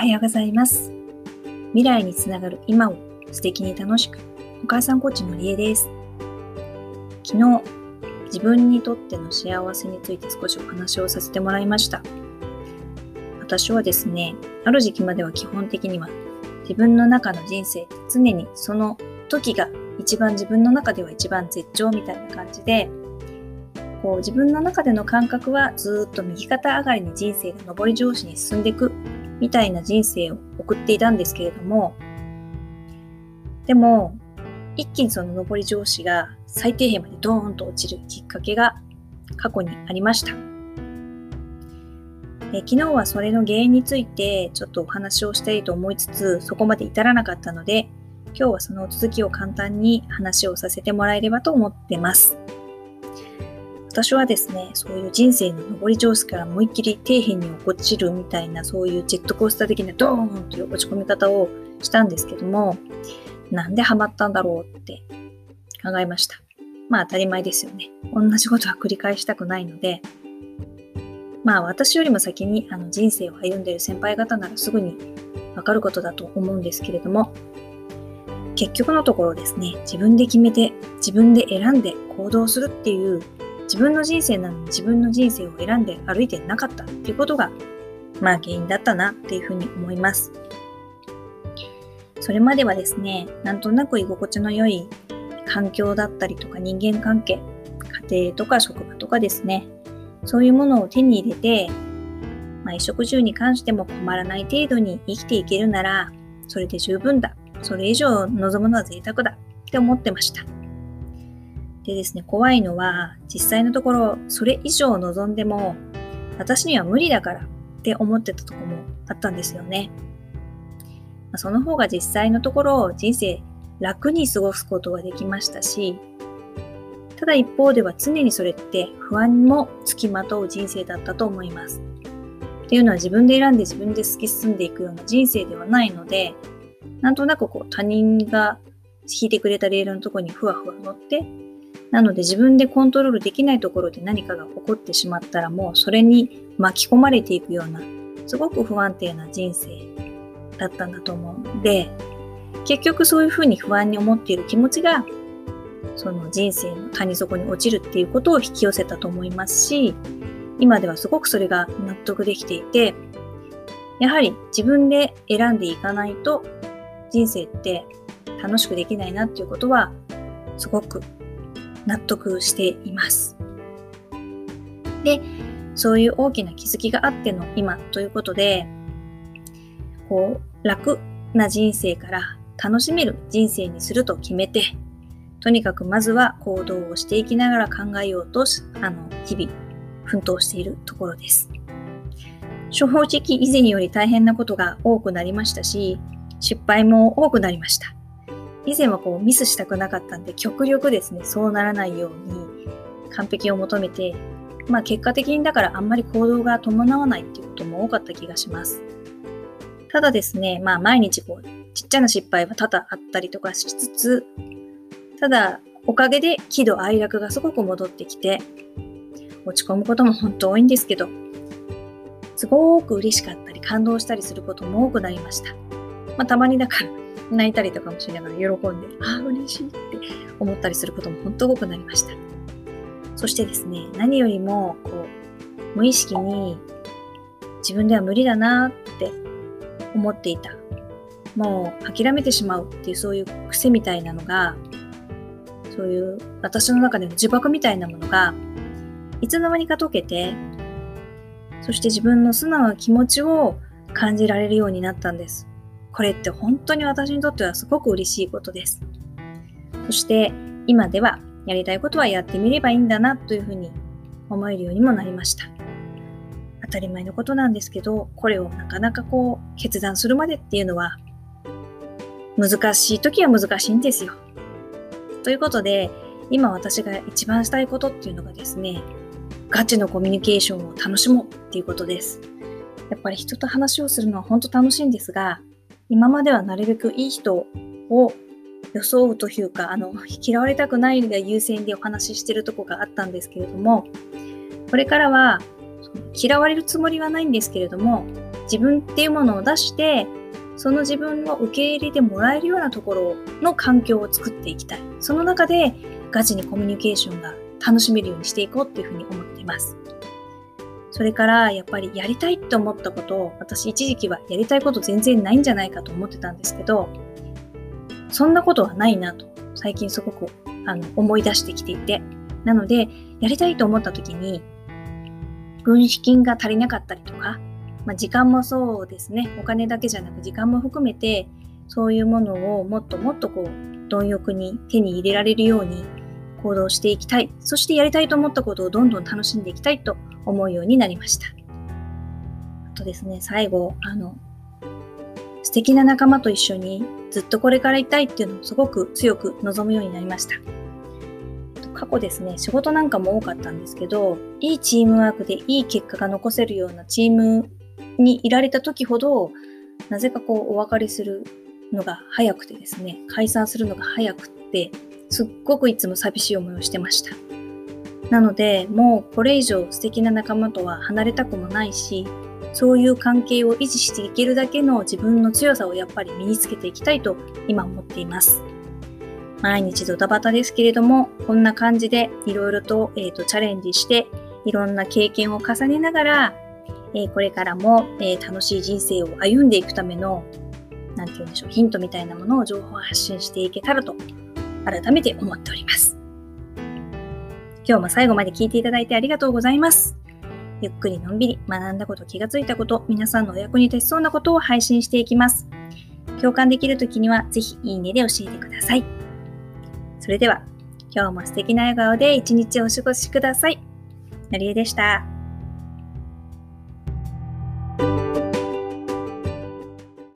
はようございます。未来につながる今を素敵に楽しく、お母さんコーチのりえです。昨日、自分にとっての幸せについて少しお話をさせてもらいました。私はですね、ある時期までは基本的には自分の中の人生常にその時が一番自分の中では一番絶頂みたいな感じで、こう自分の中での感覚はずっと右肩上がりに人生が上り調子に進んでいくみたいな人生を送っていたんですけれども、でも、一気にその上り調子が最底辺までドーンと落ちるきっかけが過去にありました。え昨日はそれの原因についてちょっとお話をしたいと思いつつ、そこまで至らなかったので、今日はその続きを簡単に話をさせてもらえればと思ってます。私はですね、そういう人生の上り調子から思いっきり底辺に落ちるみたいな、そういうジェットコースター的なドーンという落ち込み方をしたんですけども、なんでハマったんだろうって考えました。まあ当たり前ですよね。同じことは繰り返したくないので、まあ私よりも先にあの人生を歩んでいる先輩方ならすぐにわかることだと思うんですけれども、結局のところですね、自分で決めて、自分で選んで行動するっていう自分の人生なのに自分の人生を選んで歩いてなかったっていうことが、まあ原因だったなっていうふうに思います。それまではですね、なんとなく居心地の良い環境だったりとか人間関係、家庭とか職場とかですね、そういうものを手に入れて、まあ、衣食住に関しても困らない程度に生きていけるなら、それで十分だ。それ以上望むのは贅沢だって思ってました。でですね、怖いのは、実際のところ、それ以上望んでも、私には無理だからって思ってたとこもあったんですよね。ま、その方が実際のところ、人生楽に過ごすことができましたし、ただ一方では常にそれって不安もつきまとう人生だったと思います。っていうのは自分で選んで自分で突き進んでいくような人生ではないので、なんとなくこう他人が引いてくれたレールのところにふわふわ乗って、なので自分でコントロールできないところで何かが起こってしまったらもうそれに巻き込まれていくようなすごく不安定な人生だったんだと思うので結局そういうふうに不安に思っている気持ちがその人生の谷底に落ちるっていうことを引き寄せたと思いますし今ではすごくそれが納得できていてやはり自分で選んでいかないと人生って楽しくできないなっていうことはすごく納得しています。で、そういう大きな気づきがあっての今ということで、こう、楽な人生から楽しめる人生にすると決めて、とにかくまずは行動をしていきながら考えようと、あの、日々奮闘しているところです。正直以前より大変なことが多くなりましたし、失敗も多くなりました。以前はこうミスしたくなかったんで、極力ですね、そうならないように完璧を求めて、まあ結果的にだからあんまり行動が伴わないっていうことも多かった気がします。ただですね、まあ毎日こう、ちっちゃな失敗は多々あったりとかしつつ、ただおかげで喜怒哀楽がすごく戻ってきて、落ち込むことも本当多いんですけど、すごく嬉しかったり感動したりすることも多くなりました。まあたまにだから泣いたりとかもしながら喜んで、ああ、嬉しいって思ったりすることも本当多くなりました。そしてですね、何よりも、こう、無意識に自分では無理だなって思っていた。もう諦めてしまうっていうそういう癖みたいなのが、そういう私の中での呪縛みたいなものが、いつの間にか解けて、そして自分の素直な気持ちを感じられるようになったんです。これって本当に私にとってはすごく嬉しいことです。そして今ではやりたいことはやってみればいいんだなというふうに思えるようにもなりました。当たり前のことなんですけど、これをなかなかこう決断するまでっていうのは難しい時は難しいんですよ。ということで、今私が一番したいことっていうのがですね、ガチのコミュニケーションを楽しもうっていうことです。やっぱり人と話をするのは本当楽しいんですが、今まではなるべくいい人を装うというか、あの、嫌われたくないが優先でお話ししてるとこがあったんですけれども、これからは、嫌われるつもりはないんですけれども、自分っていうものを出して、その自分を受け入れてもらえるようなところの環境を作っていきたい。その中でガチにコミュニケーションが楽しめるようにしていこうっていうふうに思っています。それからやっぱりやりたいって思ったことを私一時期はやりたいこと全然ないんじゃないかと思ってたんですけどそんなことはないなと最近すごくあの思い出してきていて。なのでやりたいと思った時に軍資金が足りなかったりとか、まあ、時間もそうですね。お金だけじゃなく時間も含めてそういうものをもっともっとこう貪欲に手に入れられるように行動していきたい。そしてやりたいと思ったことをどんどん楽しんでいきたいと思うようになりました。あとですね、最後、あの、素敵な仲間と一緒にずっとこれからいたいっていうのをすごく強く望むようになりました。過去ですね、仕事なんかも多かったんですけど、いいチームワークでいい結果が残せるようなチームにいられた時ほど、なぜかこうお別れするのが早くてですね、解散するのが早くって、すっごくいつも寂しい思いをしてました。なので、もうこれ以上素敵な仲間とは離れたくもないし、そういう関係を維持していけるだけの自分の強さをやっぱり身につけていきたいと今思っています。毎日ドタバタですけれども、こんな感じでいろいろと,、えーとチャレンジして、いろんな経験を重ねながら、えー、これからも、えー、楽しい人生を歩んでいくための、なんて言うんでしょう、ヒントみたいなものを情報発信していけたらと、改めて思っております。今日も最後まで聞いていただいてありがとうございます。ゆっくりのんびり学んだこと、気がついたこと、皆さんのお役に立ちそうなことを配信していきます。共感できるときには、ぜひいいねで教えてください。それでは、今日も素敵な笑顔で一日お過ごしください。のりえでした。